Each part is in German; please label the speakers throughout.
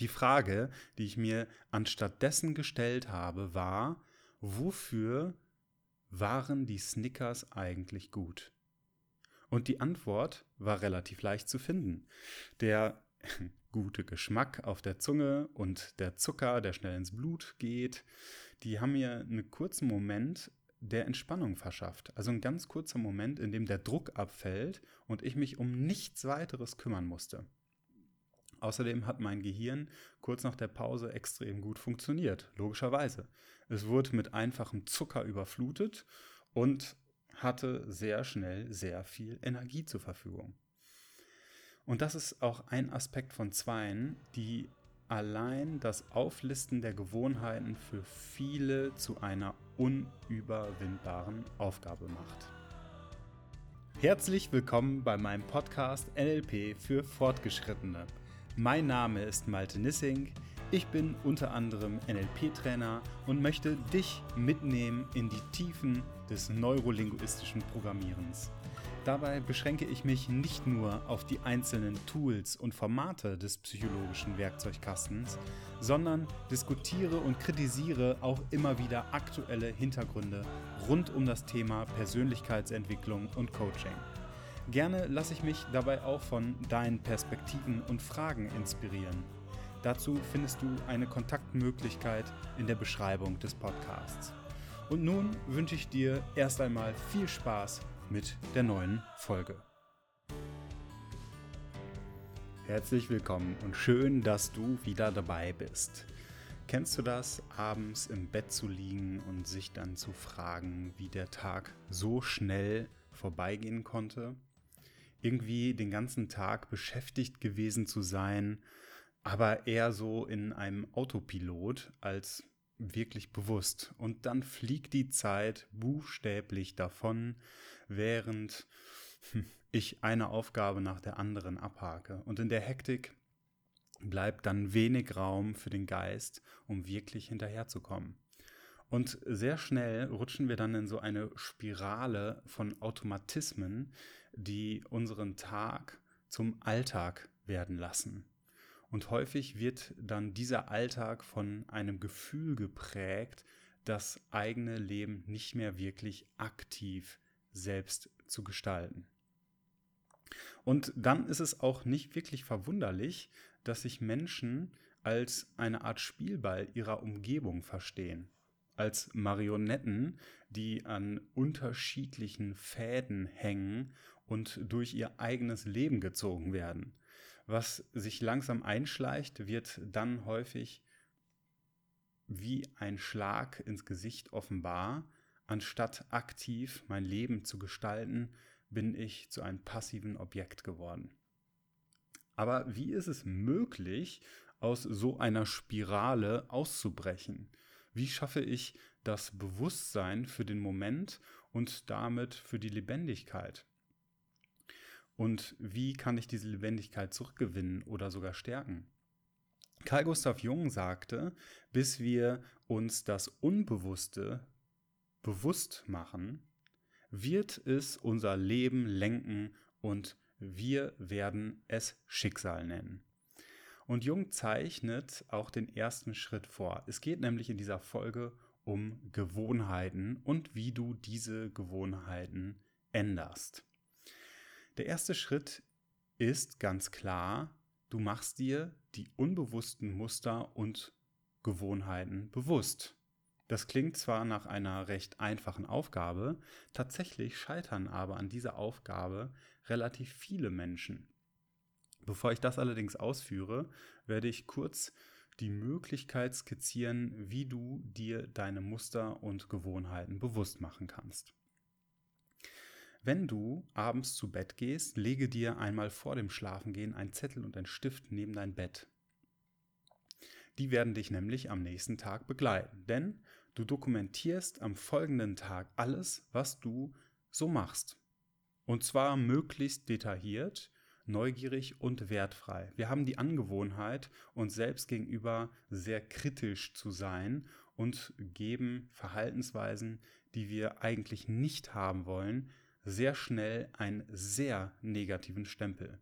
Speaker 1: Die Frage, die ich mir anstattdessen gestellt habe, war, wofür waren die Snickers eigentlich gut? Und die Antwort war relativ leicht zu finden. Der gute Geschmack auf der Zunge und der Zucker, der schnell ins Blut geht, die haben mir einen kurzen Moment der Entspannung verschafft. Also ein ganz kurzer Moment, in dem der Druck abfällt und ich mich um nichts weiteres kümmern musste. Außerdem hat mein Gehirn kurz nach der Pause extrem gut funktioniert, logischerweise. Es wurde mit einfachem Zucker überflutet und hatte sehr schnell sehr viel Energie zur Verfügung. Und das ist auch ein Aspekt von Zweien, die allein das Auflisten der Gewohnheiten für viele zu einer unüberwindbaren Aufgabe macht. Herzlich willkommen bei meinem Podcast NLP für Fortgeschrittene. Mein Name ist Malte Nissing. Ich bin unter anderem NLP-Trainer und möchte dich mitnehmen in die Tiefen des neurolinguistischen Programmierens. Dabei beschränke ich mich nicht nur auf die einzelnen Tools und Formate des psychologischen Werkzeugkastens, sondern diskutiere und kritisiere auch immer wieder aktuelle Hintergründe rund um das Thema Persönlichkeitsentwicklung und Coaching. Gerne lasse ich mich dabei auch von deinen Perspektiven und Fragen inspirieren. Dazu findest du eine Kontaktmöglichkeit in der Beschreibung des Podcasts. Und nun wünsche ich dir erst einmal viel Spaß mit der neuen Folge. Herzlich willkommen und schön, dass du wieder dabei bist. Kennst du das, abends im Bett zu liegen und sich dann zu fragen, wie der Tag so schnell vorbeigehen konnte? Irgendwie den ganzen Tag beschäftigt gewesen zu sein, aber eher so in einem Autopilot als wirklich bewusst. Und dann fliegt die Zeit buchstäblich davon, während ich eine Aufgabe nach der anderen abhake. Und in der Hektik bleibt dann wenig Raum für den Geist, um wirklich hinterherzukommen. Und sehr schnell rutschen wir dann in so eine Spirale von Automatismen, die unseren Tag zum Alltag werden lassen. Und häufig wird dann dieser Alltag von einem Gefühl geprägt, das eigene Leben nicht mehr wirklich aktiv selbst zu gestalten. Und dann ist es auch nicht wirklich verwunderlich, dass sich Menschen als eine Art Spielball ihrer Umgebung verstehen als Marionetten, die an unterschiedlichen Fäden hängen und durch ihr eigenes Leben gezogen werden. Was sich langsam einschleicht, wird dann häufig wie ein Schlag ins Gesicht offenbar. Anstatt aktiv mein Leben zu gestalten, bin ich zu einem passiven Objekt geworden. Aber wie ist es möglich, aus so einer Spirale auszubrechen? Wie schaffe ich das Bewusstsein für den Moment und damit für die Lebendigkeit? Und wie kann ich diese Lebendigkeit zurückgewinnen oder sogar stärken? Carl Gustav Jung sagte, bis wir uns das Unbewusste bewusst machen, wird es unser Leben lenken und wir werden es Schicksal nennen. Und Jung zeichnet auch den ersten Schritt vor. Es geht nämlich in dieser Folge um Gewohnheiten und wie du diese Gewohnheiten änderst. Der erste Schritt ist ganz klar, du machst dir die unbewussten Muster und Gewohnheiten bewusst. Das klingt zwar nach einer recht einfachen Aufgabe, tatsächlich scheitern aber an dieser Aufgabe relativ viele Menschen. Bevor ich das allerdings ausführe, werde ich kurz die Möglichkeit skizzieren, wie du dir deine Muster und Gewohnheiten bewusst machen kannst. Wenn du abends zu Bett gehst, lege dir einmal vor dem Schlafengehen einen Zettel und einen Stift neben dein Bett. Die werden dich nämlich am nächsten Tag begleiten, denn du dokumentierst am folgenden Tag alles, was du so machst. Und zwar möglichst detailliert, neugierig und wertfrei. Wir haben die Angewohnheit, uns selbst gegenüber sehr kritisch zu sein und geben Verhaltensweisen, die wir eigentlich nicht haben wollen, sehr schnell einen sehr negativen Stempel.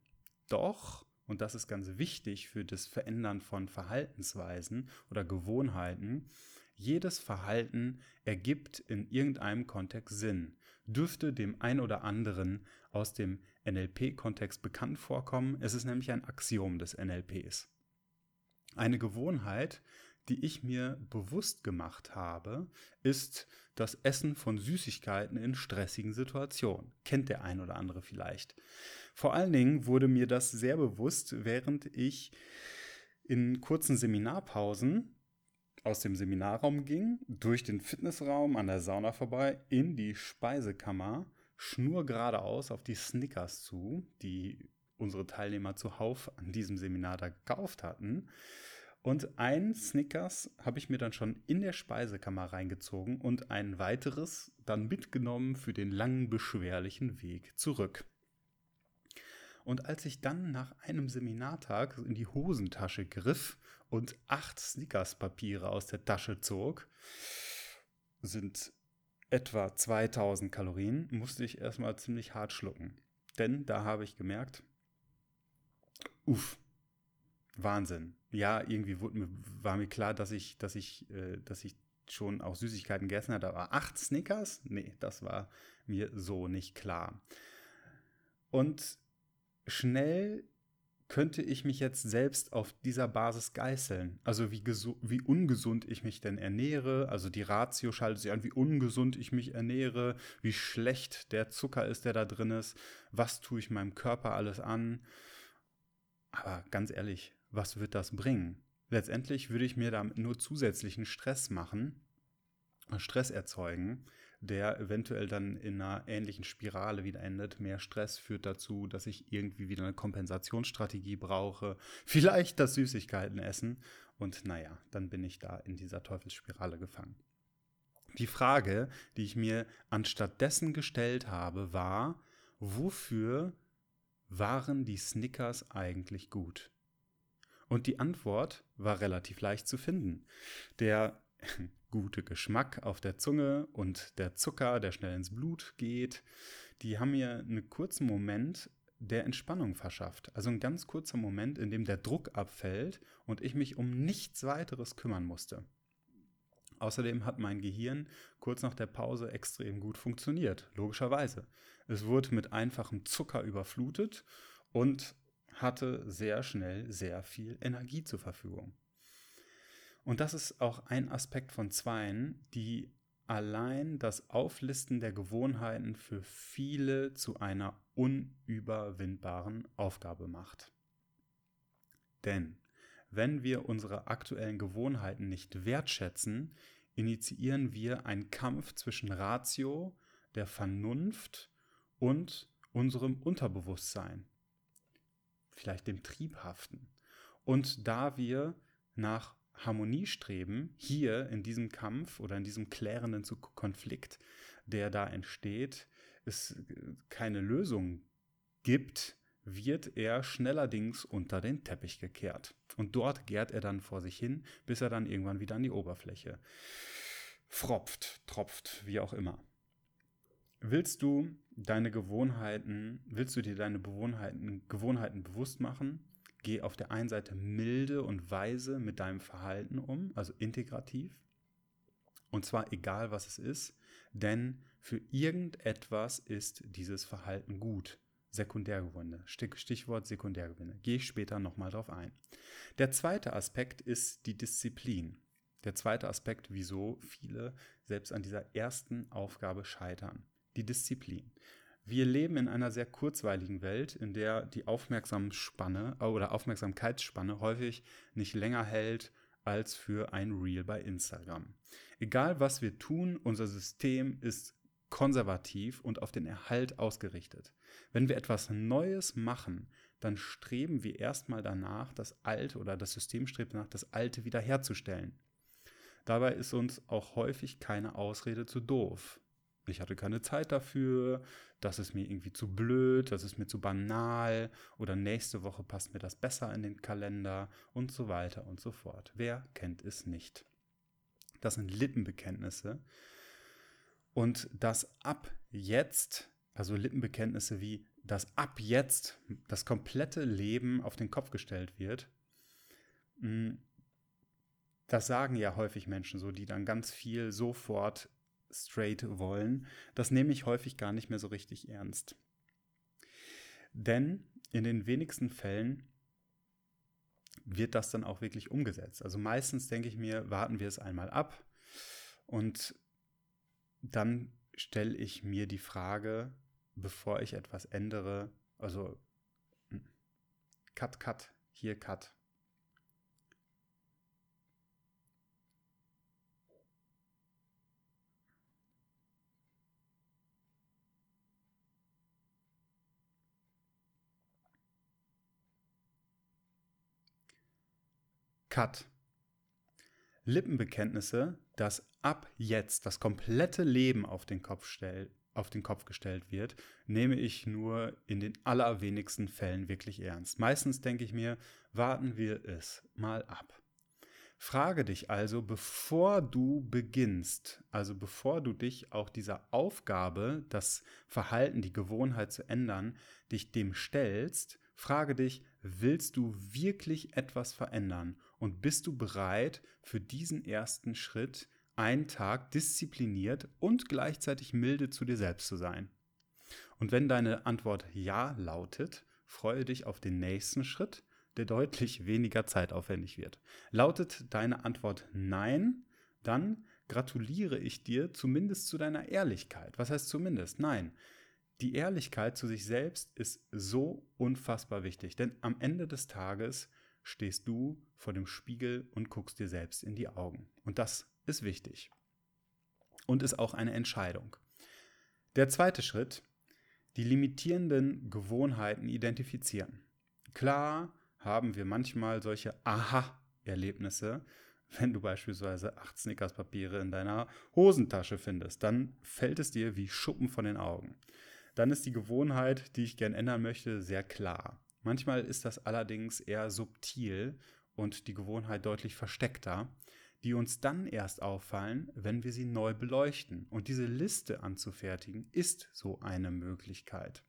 Speaker 1: Doch, und das ist ganz wichtig für das Verändern von Verhaltensweisen oder Gewohnheiten, jedes Verhalten ergibt in irgendeinem Kontext Sinn. Dürfte dem ein oder anderen aus dem NLP-Kontext bekannt vorkommen. Es ist nämlich ein Axiom des NLPs. Eine Gewohnheit, die ich mir bewusst gemacht habe, ist das Essen von Süßigkeiten in stressigen Situationen. Kennt der ein oder andere vielleicht. Vor allen Dingen wurde mir das sehr bewusst, während ich in kurzen Seminarpausen aus dem Seminarraum ging, durch den Fitnessraum an der Sauna vorbei, in die Speisekammer, schnurgeradeaus auf die Snickers zu, die unsere Teilnehmer zuhauf an diesem Seminar da gekauft hatten. Und ein Snickers habe ich mir dann schon in der Speisekammer reingezogen und ein weiteres dann mitgenommen für den langen, beschwerlichen Weg zurück. Und als ich dann nach einem Seminartag in die Hosentasche griff und acht Snickers-Papiere aus der Tasche zog, sind etwa 2000 Kalorien, musste ich erstmal ziemlich hart schlucken. Denn da habe ich gemerkt, uff, Wahnsinn. Ja, irgendwie mir, war mir klar, dass ich, dass ich, äh, dass ich schon auch Süßigkeiten gegessen hatte, aber acht Snickers? Nee, das war mir so nicht klar. Und schnell könnte ich mich jetzt selbst auf dieser Basis geißeln? Also wie, wie ungesund ich mich denn ernähre, also die Ratio schaltet sich an, wie ungesund ich mich ernähre, wie schlecht der Zucker ist, der da drin ist, was tue ich meinem Körper alles an. Aber ganz ehrlich, was wird das bringen? Letztendlich würde ich mir damit nur zusätzlichen Stress machen, Stress erzeugen, der eventuell dann in einer ähnlichen Spirale wieder endet. Mehr Stress führt dazu, dass ich irgendwie wieder eine Kompensationsstrategie brauche. Vielleicht das Süßigkeiten essen. Und naja, dann bin ich da in dieser Teufelsspirale gefangen. Die Frage, die ich mir anstatt dessen gestellt habe, war, wofür waren die Snickers eigentlich gut? Und die Antwort war relativ leicht zu finden. Der gute Geschmack auf der Zunge und der Zucker, der schnell ins Blut geht, die haben mir einen kurzen Moment der Entspannung verschafft. Also ein ganz kurzer Moment, in dem der Druck abfällt und ich mich um nichts weiteres kümmern musste. Außerdem hat mein Gehirn kurz nach der Pause extrem gut funktioniert, logischerweise. Es wurde mit einfachem Zucker überflutet und hatte sehr schnell sehr viel Energie zur Verfügung. Und das ist auch ein Aspekt von Zweien, die allein das Auflisten der Gewohnheiten für viele zu einer unüberwindbaren Aufgabe macht. Denn wenn wir unsere aktuellen Gewohnheiten nicht wertschätzen, initiieren wir einen Kampf zwischen Ratio, der Vernunft und unserem Unterbewusstsein, vielleicht dem Triebhaften. Und da wir nach Harmonie streben, hier in diesem Kampf oder in diesem klärenden Konflikt, der da entsteht, es keine Lösung gibt, wird er schnellerdings unter den Teppich gekehrt. Und dort gärt er dann vor sich hin, bis er dann irgendwann wieder an die Oberfläche fropft, tropft, wie auch immer. Willst du deine Gewohnheiten, willst du dir deine Gewohnheiten, Gewohnheiten bewusst machen, geh auf der einen Seite milde und weise mit deinem Verhalten um, also integrativ. Und zwar egal, was es ist, denn für irgendetwas ist dieses Verhalten gut. Sekundärgewinne, Stichwort Sekundärgewinne. Gehe ich später nochmal drauf ein. Der zweite Aspekt ist die Disziplin. Der zweite Aspekt, wieso viele selbst an dieser ersten Aufgabe scheitern. Die Disziplin. Wir leben in einer sehr kurzweiligen Welt, in der die Aufmerksamsspanne äh, oder Aufmerksamkeitsspanne häufig nicht länger hält als für ein Reel bei Instagram. Egal was wir tun, unser System ist konservativ und auf den Erhalt ausgerichtet. Wenn wir etwas Neues machen, dann streben wir erstmal danach, das Alte oder das System strebt danach, das Alte wiederherzustellen. Dabei ist uns auch häufig keine Ausrede zu doof ich hatte keine Zeit dafür, das ist mir irgendwie zu blöd, das ist mir zu banal oder nächste Woche passt mir das besser in den Kalender und so weiter und so fort. Wer kennt es nicht? Das sind Lippenbekenntnisse und das ab jetzt, also Lippenbekenntnisse wie dass ab jetzt das komplette Leben auf den Kopf gestellt wird, hm, das sagen ja häufig Menschen so, die dann ganz viel sofort straight wollen. Das nehme ich häufig gar nicht mehr so richtig ernst. Denn in den wenigsten Fällen wird das dann auch wirklich umgesetzt. Also meistens denke ich mir, warten wir es einmal ab und dann stelle ich mir die Frage, bevor ich etwas ändere, also hm, Cut, Cut, hier Cut. Cut. Lippenbekenntnisse, dass ab jetzt das komplette Leben auf den Kopf stellt, auf den Kopf gestellt wird, nehme ich nur in den allerwenigsten Fällen wirklich ernst. Meistens denke ich mir, warten wir es mal ab. Frage dich also, bevor du beginnst, also bevor du dich auch dieser Aufgabe, das Verhalten, die Gewohnheit zu ändern, dich dem stellst, frage dich, willst du wirklich etwas verändern und bist du bereit, für diesen ersten Schritt einen Tag diszipliniert und gleichzeitig milde zu dir selbst zu sein? Und wenn deine Antwort Ja lautet, freue dich auf den nächsten Schritt, der deutlich weniger zeitaufwendig wird. Lautet deine Antwort Nein, dann gratuliere ich dir zumindest zu deiner Ehrlichkeit. Was heißt zumindest? Nein. Die Ehrlichkeit zu sich selbst ist so unfassbar wichtig, denn am Ende des Tages stehst du vor dem Spiegel und guckst dir selbst in die Augen. Und das ist wichtig. Und ist auch eine Entscheidung. Der zweite Schritt, die limitierenden Gewohnheiten identifizieren. Klar haben wir manchmal solche Aha-Erlebnisse, wenn du beispielsweise acht Snickerspapiere in deiner Hosentasche findest, dann fällt es dir wie Schuppen von den Augen. Dann ist die Gewohnheit, die ich gern ändern möchte, sehr klar. Manchmal ist das allerdings eher subtil und die Gewohnheit deutlich versteckter, die uns dann erst auffallen, wenn wir sie neu beleuchten. Und diese Liste anzufertigen ist so eine Möglichkeit.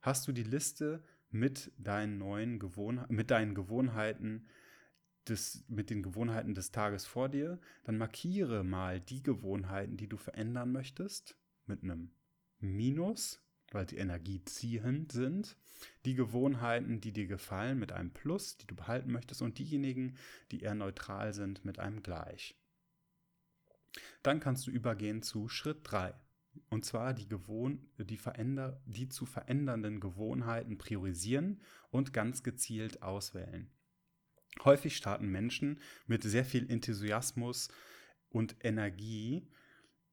Speaker 1: Hast du die Liste mit deinen neuen Gewohnheiten, mit deinen Gewohnheiten des, mit den Gewohnheiten des Tages vor dir, dann markiere mal die Gewohnheiten, die du verändern möchtest, mit einem Minus weil sie energieziehend sind, die Gewohnheiten, die dir gefallen, mit einem Plus, die du behalten möchtest, und diejenigen, die eher neutral sind, mit einem Gleich. Dann kannst du übergehen zu Schritt 3. Und zwar die, Gewohn die, veränder die zu verändernden Gewohnheiten priorisieren und ganz gezielt auswählen. Häufig starten Menschen mit sehr viel Enthusiasmus und Energie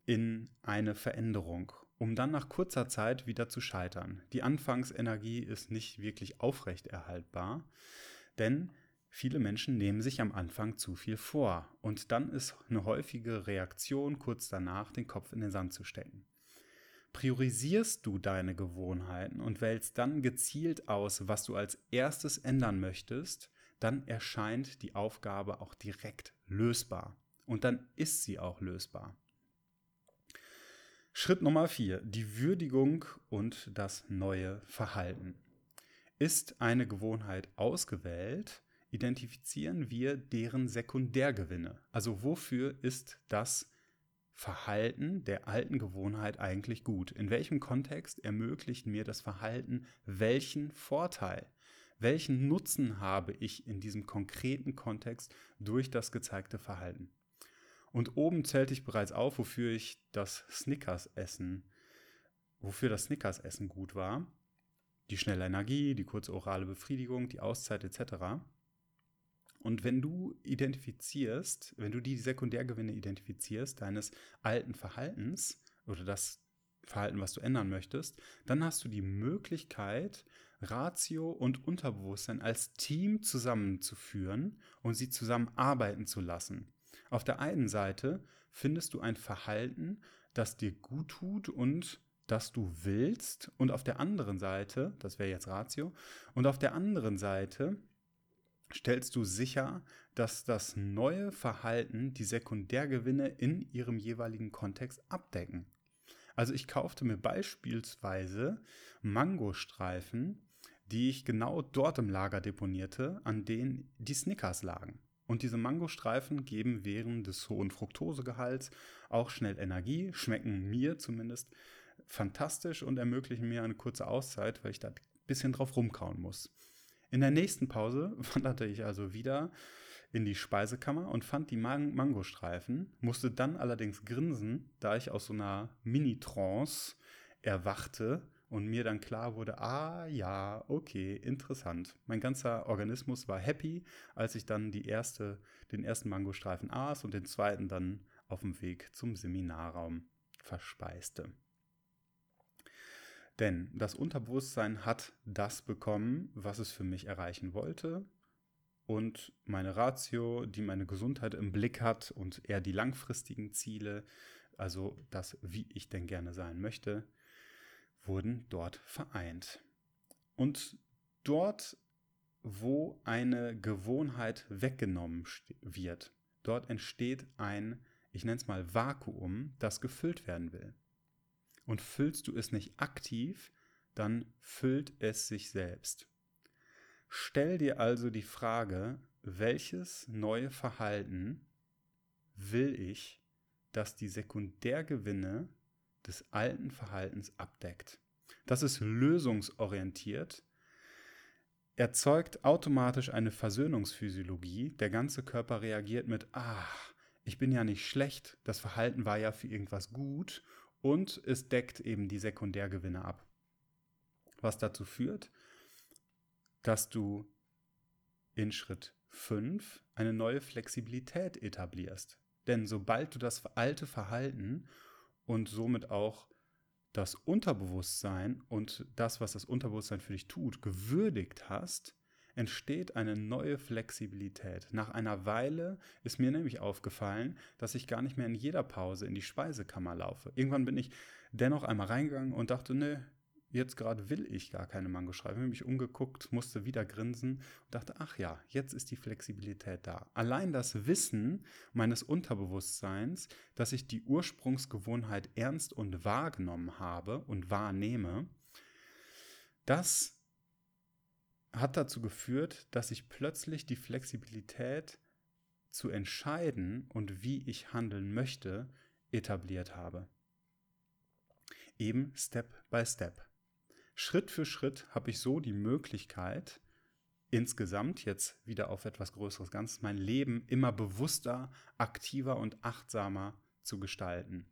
Speaker 1: in eine Veränderung um dann nach kurzer Zeit wieder zu scheitern. Die Anfangsenergie ist nicht wirklich aufrechterhaltbar, denn viele Menschen nehmen sich am Anfang zu viel vor und dann ist eine häufige Reaktion kurz danach, den Kopf in den Sand zu stecken. Priorisierst du deine Gewohnheiten und wählst dann gezielt aus, was du als erstes ändern möchtest, dann erscheint die Aufgabe auch direkt lösbar. Und dann ist sie auch lösbar. Schritt Nummer vier, die Würdigung und das neue Verhalten. Ist eine Gewohnheit ausgewählt, identifizieren wir deren Sekundärgewinne. Also wofür ist das Verhalten der alten Gewohnheit eigentlich gut? In welchem Kontext ermöglicht mir das Verhalten welchen Vorteil? Welchen Nutzen habe ich in diesem konkreten Kontext durch das gezeigte Verhalten? Und oben zählte ich bereits auf, wofür ich das Snickers-Essen, wofür das Snickers-Essen gut war. Die schnelle Energie, die kurze orale Befriedigung, die Auszeit etc. Und wenn du identifizierst, wenn du die Sekundärgewinne identifizierst deines alten Verhaltens oder das Verhalten, was du ändern möchtest, dann hast du die Möglichkeit, Ratio und Unterbewusstsein als Team zusammenzuführen und sie zusammen arbeiten zu lassen. Auf der einen Seite findest du ein Verhalten, das dir gut tut und das du willst. Und auf der anderen Seite, das wäre jetzt Ratio, und auf der anderen Seite stellst du sicher, dass das neue Verhalten die Sekundärgewinne in ihrem jeweiligen Kontext abdecken. Also ich kaufte mir beispielsweise Mangostreifen, die ich genau dort im Lager deponierte, an denen die Snickers lagen. Und diese Mangostreifen geben während des hohen Fructosegehalts auch schnell Energie, schmecken mir zumindest fantastisch und ermöglichen mir eine kurze Auszeit, weil ich da ein bisschen drauf rumkauen muss. In der nächsten Pause wanderte ich also wieder in die Speisekammer und fand die Man Mangostreifen, musste dann allerdings grinsen, da ich aus so einer Mini-Trance erwachte und mir dann klar wurde, ah ja, okay, interessant. Mein ganzer Organismus war happy, als ich dann die erste, den ersten Mangostreifen aß und den zweiten dann auf dem Weg zum Seminarraum verspeiste. Denn das Unterbewusstsein hat das bekommen, was es für mich erreichen wollte. Und meine Ratio, die meine Gesundheit im Blick hat und eher die langfristigen Ziele, also das, wie ich denn gerne sein möchte, wurden dort vereint. Und dort, wo eine Gewohnheit weggenommen wird, dort entsteht ein, ich nenne es mal Vakuum, das gefüllt werden will. Und füllst du es nicht aktiv, dann füllt es sich selbst. Stell dir also die Frage, welches neue Verhalten will ich, dass die Sekundärgewinne des alten Verhaltens abdeckt. Das ist lösungsorientiert, erzeugt automatisch eine Versöhnungsphysiologie. Der ganze Körper reagiert mit, ah, ich bin ja nicht schlecht, das Verhalten war ja für irgendwas gut und es deckt eben die Sekundärgewinne ab. Was dazu führt, dass du in Schritt 5 eine neue Flexibilität etablierst. Denn sobald du das alte Verhalten und somit auch das Unterbewusstsein und das, was das Unterbewusstsein für dich tut, gewürdigt hast, entsteht eine neue Flexibilität. Nach einer Weile ist mir nämlich aufgefallen, dass ich gar nicht mehr in jeder Pause in die Speisekammer laufe. Irgendwann bin ich dennoch einmal reingegangen und dachte, nö, jetzt gerade will ich gar keine Mango schreiben. Ich habe mich umgeguckt, musste wieder grinsen und dachte, ach ja, jetzt ist die Flexibilität da. Allein das Wissen meines Unterbewusstseins, dass ich die Ursprungsgewohnheit ernst und wahrgenommen habe und wahrnehme, das hat dazu geführt, dass ich plötzlich die Flexibilität zu entscheiden und wie ich handeln möchte, etabliert habe. Eben Step by Step. Schritt für Schritt habe ich so die Möglichkeit, insgesamt jetzt wieder auf etwas Größeres Ganzes, mein Leben immer bewusster, aktiver und achtsamer zu gestalten.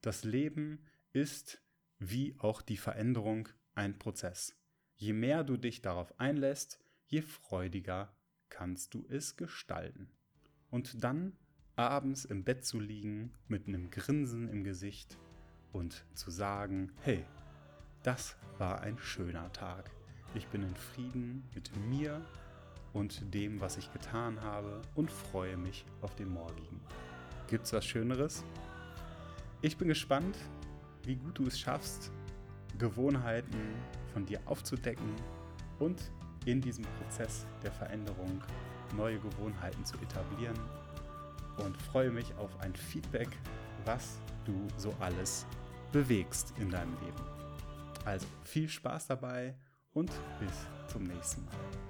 Speaker 1: Das Leben ist wie auch die Veränderung ein Prozess. Je mehr du dich darauf einlässt, je freudiger kannst du es gestalten. Und dann abends im Bett zu liegen mit einem Grinsen im Gesicht und zu sagen, hey, das war ein schöner Tag. Ich bin in Frieden mit mir und dem, was ich getan habe und freue mich auf den morgigen. Gibt's was Schöneres? Ich bin gespannt, wie gut du es schaffst, Gewohnheiten von dir aufzudecken und in diesem Prozess der Veränderung neue Gewohnheiten zu etablieren und freue mich auf ein Feedback, was du so alles bewegst in deinem Leben. Also viel Spaß dabei und bis zum nächsten Mal.